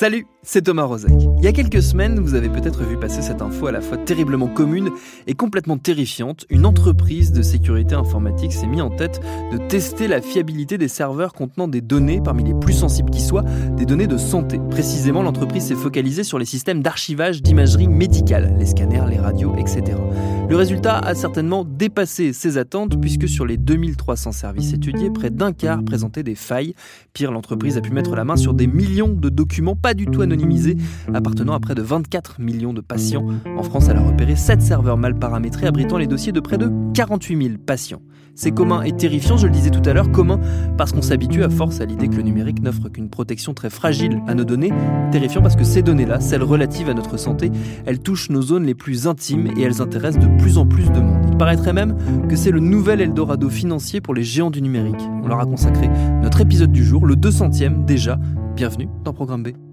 Salut, c'est Thomas Rozek. Il y a quelques semaines, vous avez peut-être vu passer cette info à la fois terriblement commune et complètement terrifiante. Une entreprise de sécurité informatique s'est mise en tête de tester la fiabilité des serveurs contenant des données parmi les plus sensibles qui soient, des données de santé. Précisément, l'entreprise s'est focalisée sur les systèmes d'archivage d'imagerie médicale, les scanners, les radios, etc. Le résultat a certainement dépassé ses attentes puisque sur les 2300 services étudiés, près d'un quart présentaient des failles. Pire, l'entreprise a pu mettre la main sur des millions de documents du tout anonymisés, appartenant à près de 24 millions de patients. En France, elle a repéré 7 serveurs mal paramétrés abritant les dossiers de près de 48 000 patients. C'est commun et terrifiant, je le disais tout à l'heure, commun parce qu'on s'habitue à force à l'idée que le numérique n'offre qu'une protection très fragile à nos données. Terrifiant parce que ces données-là, celles relatives à notre santé, elles touchent nos zones les plus intimes et elles intéressent de plus en plus de monde. Il paraîtrait même que c'est le nouvel Eldorado financier pour les géants du numérique. On leur a consacré notre épisode du jour, le 200e déjà. Bienvenue dans Programme B.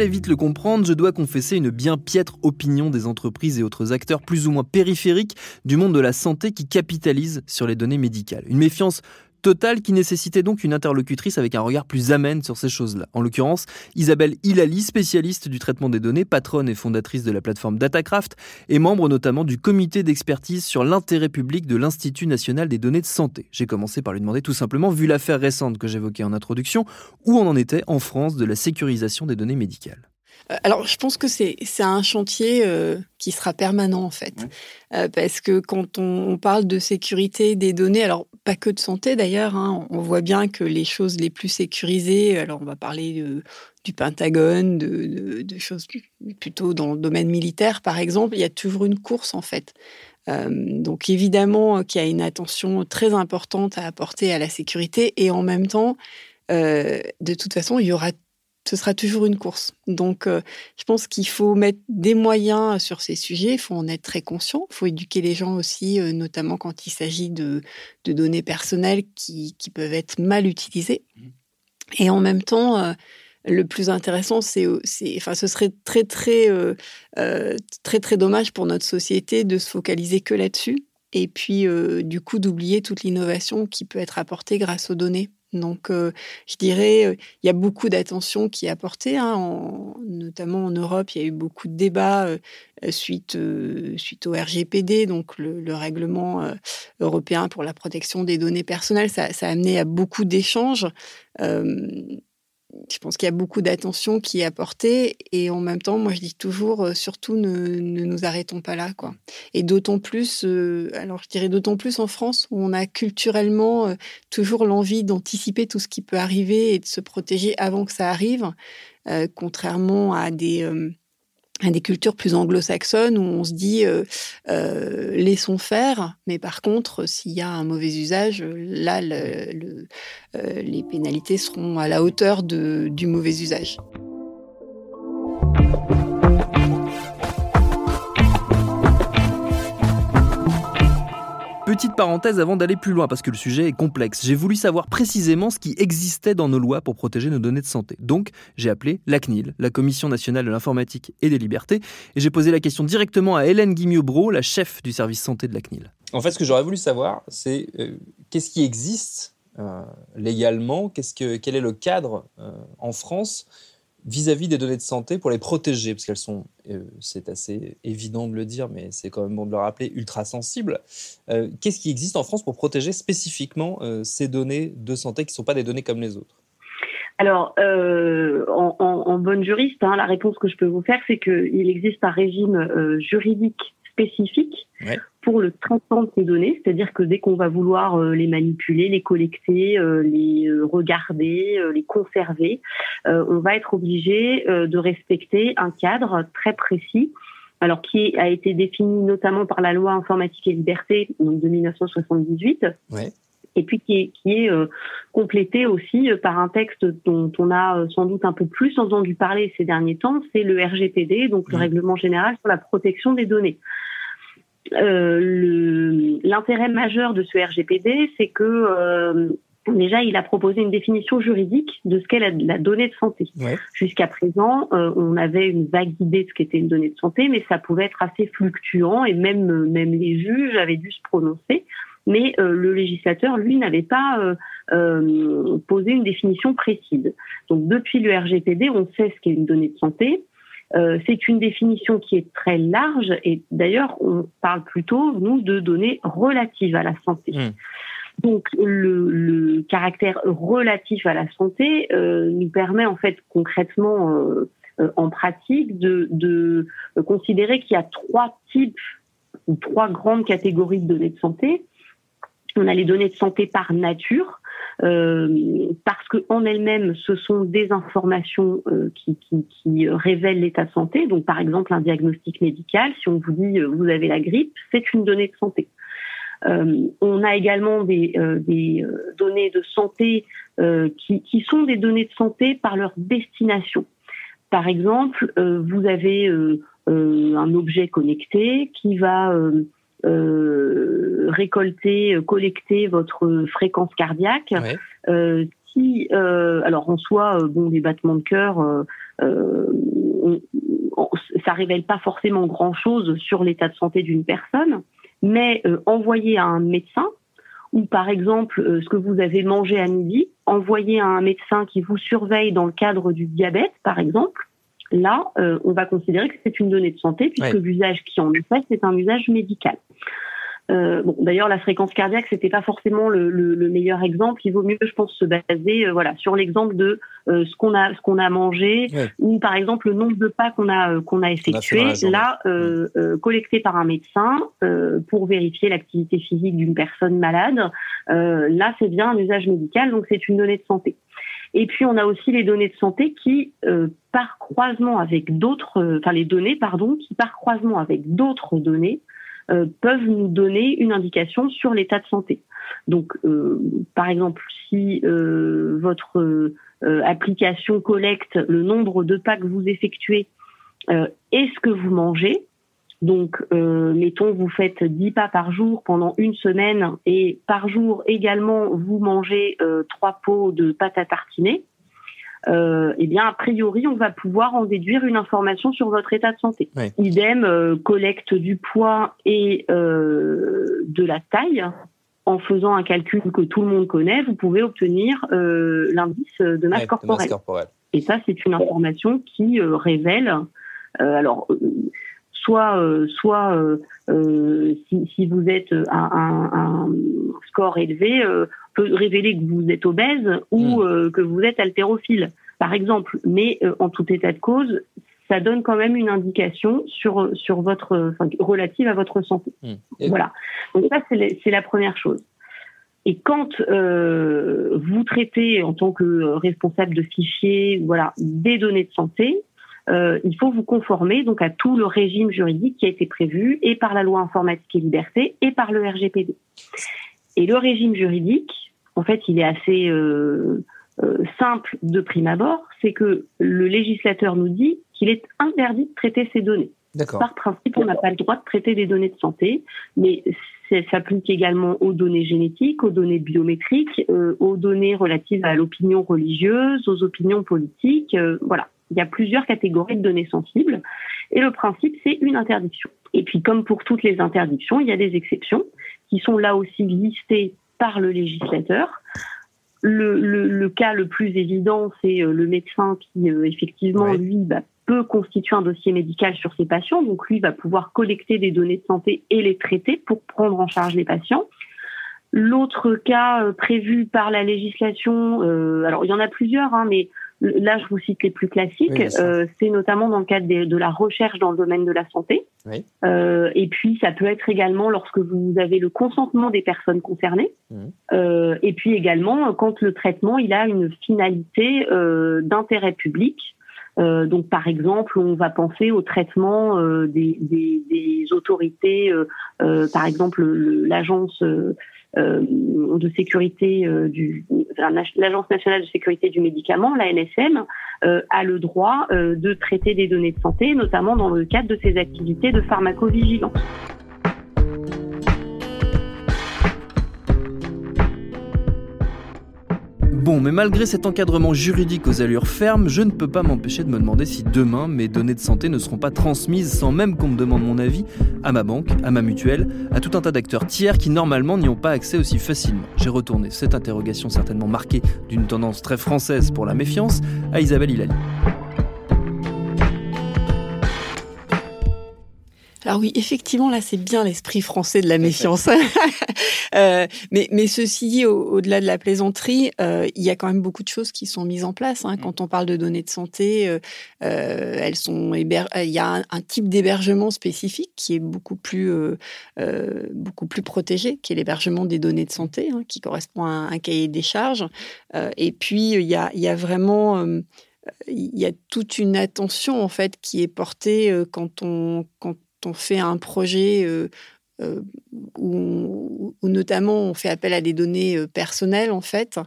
Allez vite le comprendre, je dois confesser une bien piètre opinion des entreprises et autres acteurs plus ou moins périphériques du monde de la santé qui capitalisent sur les données médicales. Une méfiance totale qui nécessitait donc une interlocutrice avec un regard plus amène sur ces choses-là. En l'occurrence, Isabelle Hilali, spécialiste du traitement des données, patronne et fondatrice de la plateforme Datacraft et membre notamment du comité d'expertise sur l'intérêt public de l'Institut national des données de santé. J'ai commencé par lui demander tout simplement, vu l'affaire récente que j'évoquais en introduction, où on en était en France de la sécurisation des données médicales. Euh, alors, je pense que c'est un chantier euh, qui sera permanent en fait, euh, parce que quand on, parle de sécurité des données, alors pas que de santé d'ailleurs, hein, on voit bien que les choses les plus sécurisées, alors on va parler du Pentagone, de, de, choses plutôt dans le domaine militaire par exemple, il y a toujours une course en fait. donc évidemment qu'il y a une attention très importante à apporter à la sécurité et en même temps, de toute façon, il y aura ce sera toujours une course. Donc, euh, je pense qu'il faut mettre des moyens sur ces sujets. Il faut en être très conscient. Il faut éduquer les gens aussi, euh, notamment quand il s'agit de, données personnelles qui, peuvent être mal utilisées. Et en même temps, euh, le plus intéressant, c'est, enfin, ce serait très, très, très, très dommage pour notre société de se focaliser que là-dessus. Et puis, du coup, d'oublier toute l'innovation qui peut être apportée grâce aux données. Donc, euh, je dirais, euh, il y a beaucoup d'attention qui est apportée, hein, notamment en Europe. Il y a eu beaucoup de débats euh, suite, au RGPD, donc le, règlement européen pour la protection des données personnelles. Ça a amené à beaucoup d'échanges je pense qu'il y a beaucoup d'attention qui est apportée et en même temps, moi je dis toujours, euh, surtout ne, nous arrêtons pas là, quoi. Et d'autant plus, euh, alors je dirais d'autant plus en France où on a culturellement euh, toujours l'envie d'anticiper tout ce qui peut arriver et de se protéger avant que ça arrive, contrairement à des des cultures plus anglo-saxonnes où on se dit euh, euh, laissons faire, mais par contre, s'il y a un mauvais usage, là, euh, les pénalités seront à la hauteur du mauvais usage. Petite parenthèse avant d'aller plus loin, parce que le sujet est complexe. J'ai voulu savoir précisément ce qui existait dans nos lois pour protéger nos données de santé. Donc, j'ai appelé la CNIL, la Commission nationale de l'informatique et des libertés, et j'ai posé la question directement à Hélène Guimieux-Bro, la chef du service santé de la CNIL. En fait, ce que j'aurais voulu savoir, c'est euh, qu'est-ce qui existe euh, légalement, qu'est-ce que, quel est le cadre euh, en France? Vis-à-vis des données de santé pour les protéger, parce qu'elles sont, euh, c'est assez évident de le dire, mais c'est quand même bon de le rappeler, ultra sensibles. Euh, qu'est-ce qui existe en France pour protéger spécifiquement euh, ces données de santé qui ne sont pas des données comme les autres? Alors, en, bonne juriste, hein, la réponse que je peux vous faire, c'est qu'il existe un régime juridique spécifique pour le traitement de ces données, c'est-à-dire que dès qu'on va vouloir euh, les manipuler, les collecter, euh, les euh, regarder, les conserver, on va être obligé de respecter un cadre très précis alors qui a été défini notamment par la loi informatique et liberté donc de 1978 et puis qui est, qui est complété aussi par un texte dont on a sans doute un peu plus entendu parler ces derniers temps, c'est le RGPD, donc le règlement général sur la protection des données. Euh, l'intérêt majeur de ce RGPD, c'est que euh, déjà, il a proposé une définition juridique de ce qu'est la, donnée de santé. Jusqu'à présent, euh, on avait une vague idée de ce qu'était une donnée de santé, mais ça pouvait être assez fluctuant et même même les juges avaient dû se prononcer. Mais le législateur, lui, n'avait pas posé une définition précise. Donc, depuis le RGPD, on sait ce qu'est une donnée de santé. Euh, c'est une définition qui est très large et d'ailleurs on parle plutôt nous de données relatives à la santé. Hmm. Donc le, caractère relatif à la santé euh, nous permet en fait concrètement euh, en pratique de, de considérer qu'il y a trois types ou trois grandes catégories de données de santé. On a les données de santé par nature, euh, parce que en elles-mêmes, ce sont des informations euh, qui, révèlent l'état de santé. Donc, par exemple, un diagnostic médical, si on vous dit euh, vous avez la grippe, c'est une donnée de santé. On a également des, données de santé qui, sont des données de santé par leur destination. Par exemple, vous avez un objet connecté qui va euh, récolter, euh, collecter votre fréquence cardiaque. Euh, si, alors en soi, bon, les battements de cœur, ça révèle pas forcément grand-chose sur l'état de santé d'une personne, mais envoyer à un médecin ou par exemple ce que vous avez mangé à midi, envoyer à un médecin qui vous surveille dans le cadre du diabète, par exemple, là, on va considérer que c'est une donnée de santé puisque l'usage qui en est fait, c'est un usage médical. Euh, bon, d'ailleurs, la fréquence cardiaque, c'était pas forcément le, le, le, meilleur exemple. Il vaut mieux, je pense, se baser, euh, voilà, sur l'exemple de euh, ce qu'on a, ce qu'on a mangé, ou par exemple le nombre de pas qu'on a euh, qu'on a effectué, là, collecté par un médecin pour vérifier l'activité physique d'une personne malade. là, c'est bien un usage médical, donc c'est une donnée de santé. Et puis on a aussi les données de santé qui, par croisement avec d'autres, enfin les données, pardon, qui par croisement avec d'autres données euh, peuvent nous donner une indication sur l'état de santé. Donc, euh, par exemple, si euh, votre application collecte le nombre de pas que vous effectuez et ce que vous mangez, donc, mettons, vous faites 10 pas par jour pendant une semaine et par jour également, vous mangez trois pots de pâte à tartiner euh, eh bien, a priori, on va pouvoir en déduire une information sur votre état de santé. Idem, euh, collecte du poids et euh, de la taille. En faisant un calcul que tout le monde connaît, vous pouvez obtenir euh, l'indice de masse, corporelle. Et ça, c'est une information qui révèle. alors, soit, soit si, si, vous êtes un, un, un score élevé, peut révéler que vous êtes obèse ou hmm. euh, que vous êtes haltérophile, par exemple. Mais euh, en tout état de cause, ça donne quand même une indication sur sur votre enfin, relative à votre santé. Hmm. Voilà. Donc ça c'est la première chose. Et quand euh, vous traitez en tant que responsable de fichier, voilà, des données de santé, euh, il faut vous conformer donc à tout le régime juridique qui a été prévu et par la loi informatique et liberté et par le RGPD. Et le régime juridique, en fait, il est assez euh, euh, simple de prime abord, c'est que le législateur nous dit qu'il est interdit de traiter ces données. Par principe, on n'a pas le droit de traiter des données de santé, mais ça s'applique également aux données génétiques, aux données biométriques, euh, aux données relatives à l'opinion religieuse, aux opinions politiques. voilà, il y a plusieurs catégories de données sensibles, et le principe, c'est une interdiction. Et puis, comme pour toutes les interdictions, il y a des exceptions qui sont là aussi listées par le législateur. le, cas le plus évident, c'est le médecin qui, effectivement, lui, bah, peut constituer un dossier médical sur ses patients. Donc, lui va pouvoir collecter des données de santé et les traiter pour prendre en charge les patients. L'autre cas euh, prévu par la législation, euh, alors il y en a plusieurs, hein, mais là je vous cite les plus classiques, euh, c'est notamment dans le cadre de, la recherche dans le domaine de la santé. et puis ça peut être également lorsque vous avez le consentement des personnes concernées. Mmh. et puis également quand le traitement il a une finalité d'intérêt public. donc, par exemple, on va penser au traitement des, des, des, autorités, par exemple l'agence euh, de sécurité euh, du l'agence nationale de sécurité du médicament, la NSM, euh, a le droit de traiter des données de santé, notamment dans le cadre de ses activités de pharmacovigilance. Bon, mais malgré cet encadrement juridique aux allures fermes, je ne peux pas m'empêcher de me demander si demain mes données de santé ne seront pas transmises sans même qu'on me demande mon avis à ma banque, à ma mutuelle, à tout un tas d'acteurs tiers qui normalement n'y ont pas accès aussi facilement. J'ai retourné cette interrogation certainement marquée d'une tendance très française pour la méfiance à Isabelle Hilali. Alors oui, effectivement, là, c'est bien l'esprit français de la méfiance. euh, mais, mais ceci dit, au-delà de la plaisanterie, euh, il y a quand même beaucoup de choses qui sont mises en place. Hein. Quand on parle de données de santé, euh, elles sont il y a un, type d'hébergement spécifique qui est beaucoup plus beaucoup plus protégé, qui est l'hébergement des données de santé, hein, qui correspond à un, cahier des charges. et puis il y a, il y a vraiment il y a toute une attention en fait qui est portée quand on quand on fait un projet euh, euh, où, notamment on fait appel à des données euh, personnelles en fait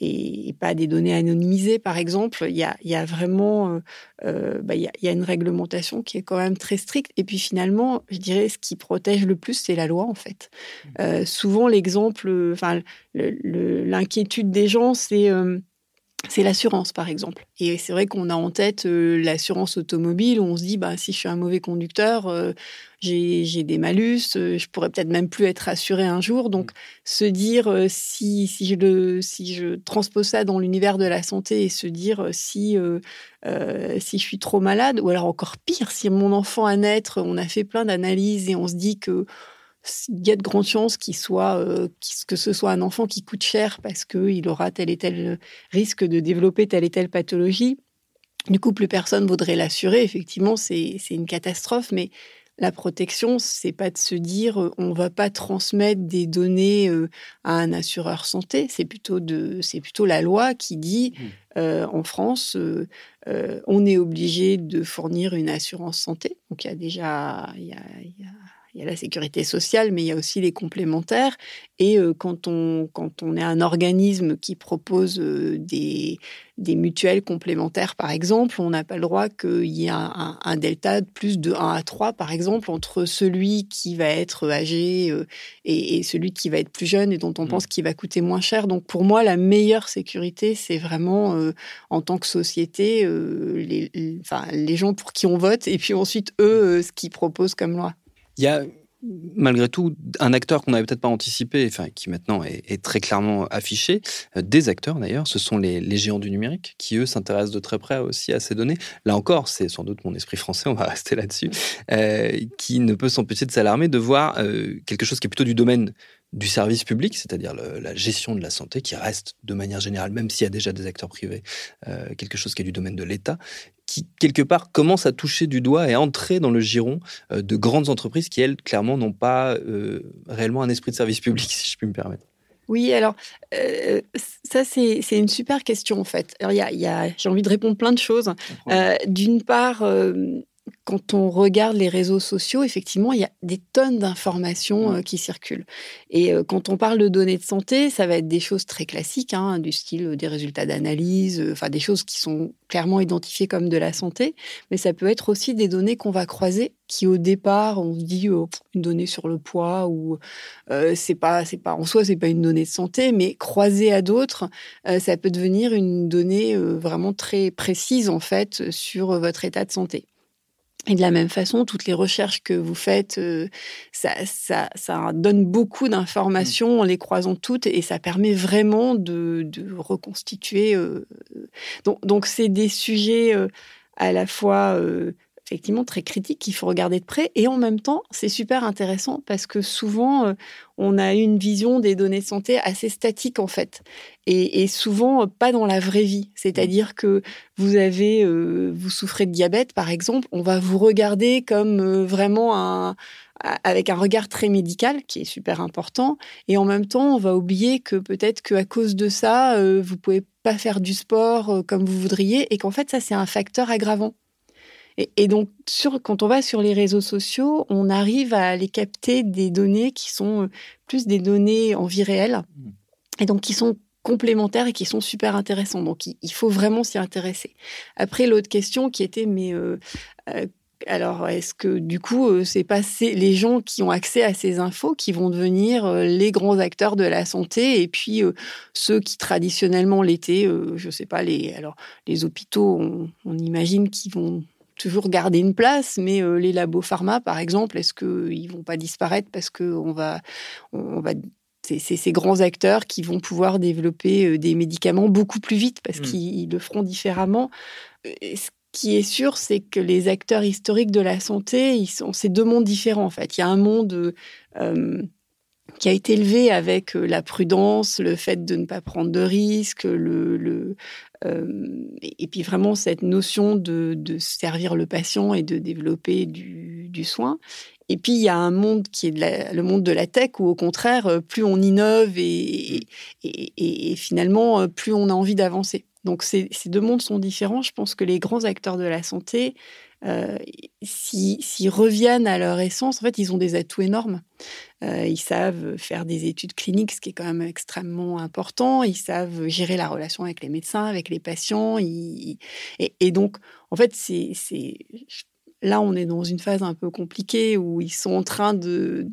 et, pas à des données anonymisées par exemple, il y a, vraiment bah, il, y a, une réglementation qui est quand même très stricte et puis finalement je dirais ce qui protège le plus c'est la loi en fait. Mmh. souvent l'exemple, enfin l'inquiétude des gens c'est c'est l'assurance, par exemple. Et c'est vrai qu'on a en tête euh, l'assurance automobile, où on se dit, bah, si je suis un mauvais conducteur, euh, j'ai des malus, euh, je pourrais peut-être même plus être assuré un jour. Donc, mmh. se dire, si, si, je le, si je transpose ça dans l'univers de la santé et se dire, si, si je suis trop malade, ou alors encore pire, si mon enfant à naître, on a fait plein d'analyses et on se dit que il y a de grandes chances qu'il soit, euh, que ce soit un enfant qui coûte cher parce qu'il aura tel et tel risque de développer telle et telle pathologie. Du coup, plus personne voudrait l'assurer. Effectivement, c'est une catastrophe, mais la protection, c'est pas de se dire euh, on va pas transmettre des données euh, à un assureur santé. C'est plutôt de, c'est plutôt la loi qui dit mmh. en France, on est obligé de fournir une assurance santé. Donc il y a déjà, il y a il y a la sécurité sociale, mais il y a aussi les complémentaires. Et euh, quand, on, quand on est un organisme qui propose euh, des, des mutuelles complémentaires, par exemple, on n'a pas le droit qu'il y ait un, delta de plus de 1 à 3, par exemple, entre celui qui va être âgé euh, et, celui qui va être plus jeune et dont on mmh. pense qu'il va coûter moins cher. Donc pour moi, la meilleure sécurité, c'est vraiment en tant que société, les, enfin, les gens pour qui on vote et puis ensuite eux, ce qu'ils proposent comme loi. Il y a malgré tout un acteur qu'on n'avait peut-être pas anticipé, enfin qui maintenant est, très clairement affiché, euh, des acteurs d'ailleurs, ce sont les, géants du numérique qui eux s'intéressent de très près aussi à ces données. Là encore, c'est sans doute mon esprit français, on va rester là-dessus, euh, qui ne peut s'empêcher de s'alarmer de voir euh, quelque chose qui est plutôt du domaine du service public, c'est-à-dire la gestion de la santé, qui reste de manière générale, même s'il y a déjà des acteurs privés, quelque chose qui est du domaine de l'État, qui, quelque part, commence à toucher du doigt et à entrer dans le giron euh, de grandes entreprises qui, elles, clairement, n'ont pas euh, réellement un esprit de service public, si je puis me permettre. Oui, alors euh, ça c'est une super question en fait. Alors, y y a, j'ai envie de répondre plein de choses. D'une part, quand on regarde les réseaux sociaux, effectivement, il y a des tonnes d'informations mmh. euh, qui circulent. Et euh, quand on parle de données de santé, ça va être des choses très classiques, hein, du style euh, des résultats d'analyse, enfin des choses qui sont clairement identifiées comme de la santé. Mais ça peut être aussi des données qu'on va croiser, qui au départ, on se dit oh, une donnée sur le poids ou c'est pas, c'est pas en soi, c'est pas une donnée de santé, mais croisée à d'autres, ça peut devenir une donnée vraiment très précise en fait sur votre état de santé. Et de la même façon, toutes les recherches que vous faites, euh, ça, ça, ça, donne beaucoup d'informations en les croisant toutes et ça permet vraiment de, de reconstituer. Euh, donc, donc c'est des sujets euh, à la fois effectivement très critique qu'il faut regarder de près. Et en même temps, c'est super intéressant parce que souvent, euh, on a une vision des données de santé assez statique en fait. Et, souvent, pas dans la vraie vie. C'est-à-dire que vous avez, euh, vous souffrez de diabète par exemple, on va vous regarder comme euh, vraiment avec un regard très médical qui est super important et en même temps on va oublier que peut-être qu'à cause de ça vous pouvez pas faire du sport comme vous voudriez et qu'en fait ça c'est un facteur aggravant et, donc, sur, quand on va sur les réseaux sociaux, on arrive à aller capter des données qui sont euh, plus des données en vie réelle, mmh. et donc qui sont complémentaires et qui sont super intéressants. Donc, il, faut vraiment s'y intéresser. Après, l'autre question qui était, mais euh, euh, alors, est-ce que du coup, c'est pas les gens qui ont accès à ces infos qui vont devenir les grands acteurs de la santé et puis ceux qui traditionnellement l'étaient, je sais pas, les alors les hôpitaux, on, on imagine qu'ils vont toujours garder une place, mais euh, les labos pharma, par exemple, est-ce qu'ils vont pas disparaître parce qu'on va, on va c'est ces grands acteurs qui vont pouvoir développer euh, des médicaments beaucoup plus vite parce mmh. qu'ils le feront différemment. Ce qui est sûr, c'est que les acteurs historiques de la santé, ils sont, c'est deux mondes différents en fait. Il y a un monde euh, qui a été élevé avec la prudence, le fait de ne pas prendre de risques, le, le, euh, et puis vraiment cette notion de, servir le patient et de développer du, soin. Et puis il y a un monde qui est le monde de la tech où au contraire, euh, plus on innove et, et, finalement, euh, plus on a envie d'avancer. Donc ces, deux mondes sont différents. Je pense que les grands acteurs de la santé, s'ils reviennent à leur essence, en fait, ils ont des atouts énormes. Euh, ils savent faire des études cliniques, ce qui est quand même extrêmement important. Ils savent gérer la relation avec les médecins, avec les patients. Et, donc, en fait, c'est là, on est dans une phase un peu compliquée où ils sont en train de,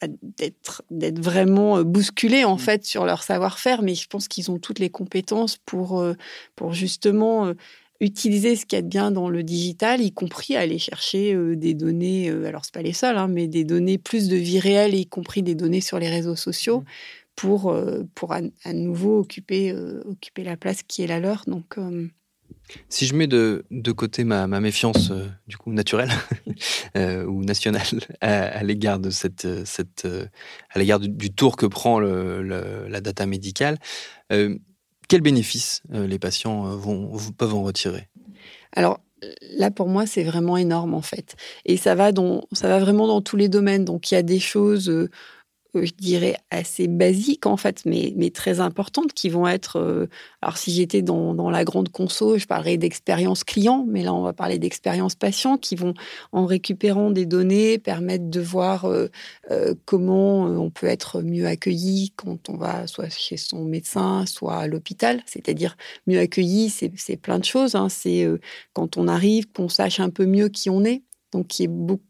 bah, d'être d'être vraiment bousculés en mmh. fait sur leur savoir-faire mais je pense qu'ils ont toutes les compétences pour euh, pour justement utiliser ce qu'il y a de bien dans le digital, y compris aller chercher euh, des données, euh, alors c'est pas les seuls, hein, mais des données plus de vie réelle, y compris des données sur les réseaux sociaux, mmh. pour, euh, pour à, nouveau occuper, occuper la place qui est la leur. Donc, si je mets de, de côté ma, ma méfiance du coup naturelle ou nationale à, l'égard de cette, cette à l'égard du, tour que prend le, la data médicale, quels bénéfices euh, les patients euh, vont, peuvent en retirer? Alors, là pour moi c'est vraiment énorme en fait. Et ça va dans ça va vraiment dans tous les domaines. Donc il y a des choses euh, je dirais, assez basiques, en fait, mais, très importantes, qui vont être... Euh, alors, si j'étais dans, dans, la grande conso, je parlerais d'expérience client, mais là, on va parler d'expérience patient, qui vont, en récupérant des données, permettre de voir euh, euh, comment on peut être mieux accueilli quand on va soit chez son médecin, soit à l'hôpital. C'est-à-dire, mieux accueilli, c'est plein de choses. Hein. C'est quand on arrive, qu'on sache un peu mieux qui on est. Donc, qui est beaucoup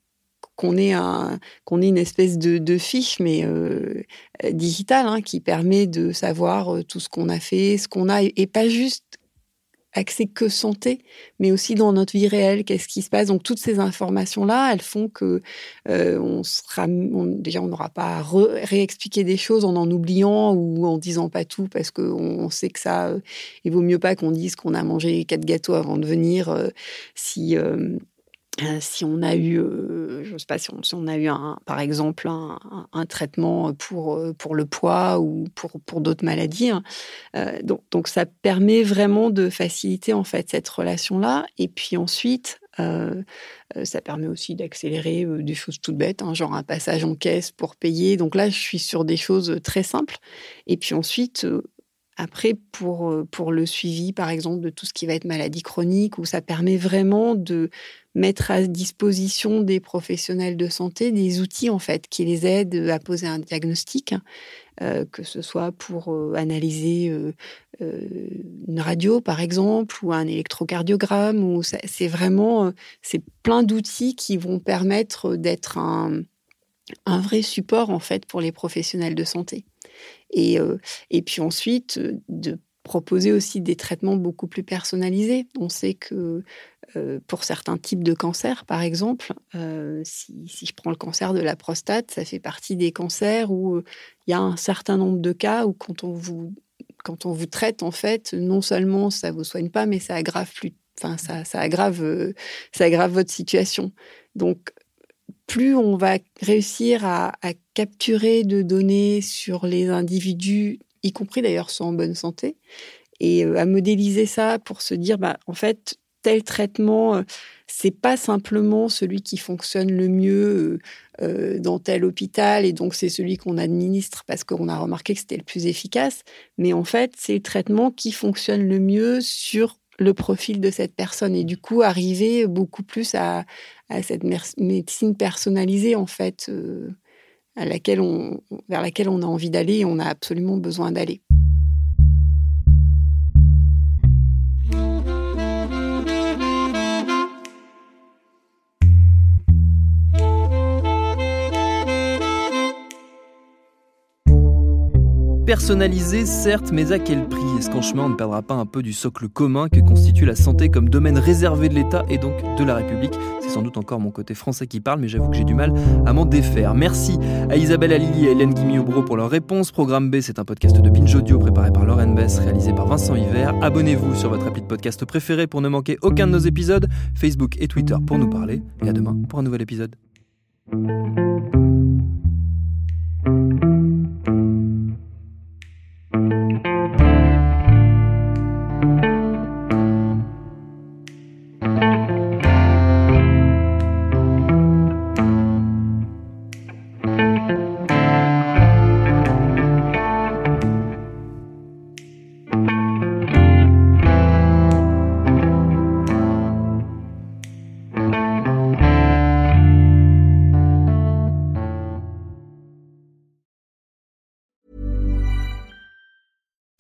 qu'on ait, un, qu'on ait une espèce de, fiche, mais euh, digitale, hein, qui permet de savoir euh, tout ce qu'on a fait, ce qu'on a, et pas juste accès que santé, mais aussi dans notre vie réelle, qu'est-ce qui se passe. Donc toutes ces informations-là, elles font que euh, on sera, déjà on n'aura pas à réexpliquer des choses en en oubliant ou en disant pas tout parce qu'on on sait que ça, il vaut mieux pas qu'on dise qu'on a mangé quatre gâteaux avant de venir si euh, si on a eu, euh, je sais pas, si on, a eu par exemple un, traitement pour, euh, pour le poids ou pour, pour d'autres maladies. Hein. donc, donc, ça permet vraiment de faciliter en fait cette relation-là. Et puis ensuite, ça permet aussi d'accélérer des choses toutes bêtes, hein, genre un passage en caisse pour payer. Donc là, je suis sur des choses très simples. Et puis ensuite, après, pour, pour le suivi, par exemple, de tout ce qui va être maladie chronique, où ça permet vraiment de mettre à disposition des professionnels de santé des outils, en fait, qui les aident à poser un diagnostic, euh, que ce soit pour euh, analyser euh, une radio, par exemple, ou un électrocardiogramme. Ou c'est vraiment, c'est plein d'outils qui vont permettre d'être un, un vrai support, en fait, pour les professionnels de santé. Et, et puis ensuite, de proposer aussi des traitements beaucoup plus personnalisés. On sait que euh, pour certains types de cancers, par exemple, euh, si, je prends le cancer de la prostate, ça fait partie des cancers où il y a un certain nombre de cas où quand on vous, quand on vous traite, en fait, non seulement ça ne vous soigne pas, mais ça aggrave plus, ça, ça aggrave, ça aggrave votre situation. Donc, plus on va réussir à, capturer de données sur les individus, y compris d'ailleurs ceux en bonne santé, et euh, à modéliser ça pour se dire, bah, en fait, tel traitement, euh, c'est pas simplement celui qui fonctionne le mieux euh, dans tel hôpital et donc c'est celui qu'on administre parce qu'on a remarqué que c'était le plus efficace, mais en fait, c'est le traitement qui fonctionne le mieux sur le profil de cette personne et du coup arriver beaucoup plus à, cette médecine personnalisée en fait euh, à laquelle on, vers laquelle on a envie d'aller et on a absolument besoin d'aller. Personnalisé, certes, mais à quel prix? Est-ce qu'en chemin, on ne perdra pas un peu du socle commun que constitue la santé comme domaine réservé de l'État et donc de la République? C'est sans doute encore mon côté français qui parle, mais j'avoue que j'ai du mal à m'en défaire. Merci à Isabelle Alili et Hélène Guimiobro pour leur réponse. Programme B, c'est un podcast de Binge Audio préparé par Lauren Bess, réalisé par Vincent Hiver. Abonnez-vous sur votre appli de podcast préféré pour ne manquer aucun de nos épisodes. Facebook et Twitter pour nous parler. Et à demain pour un nouvel épisode.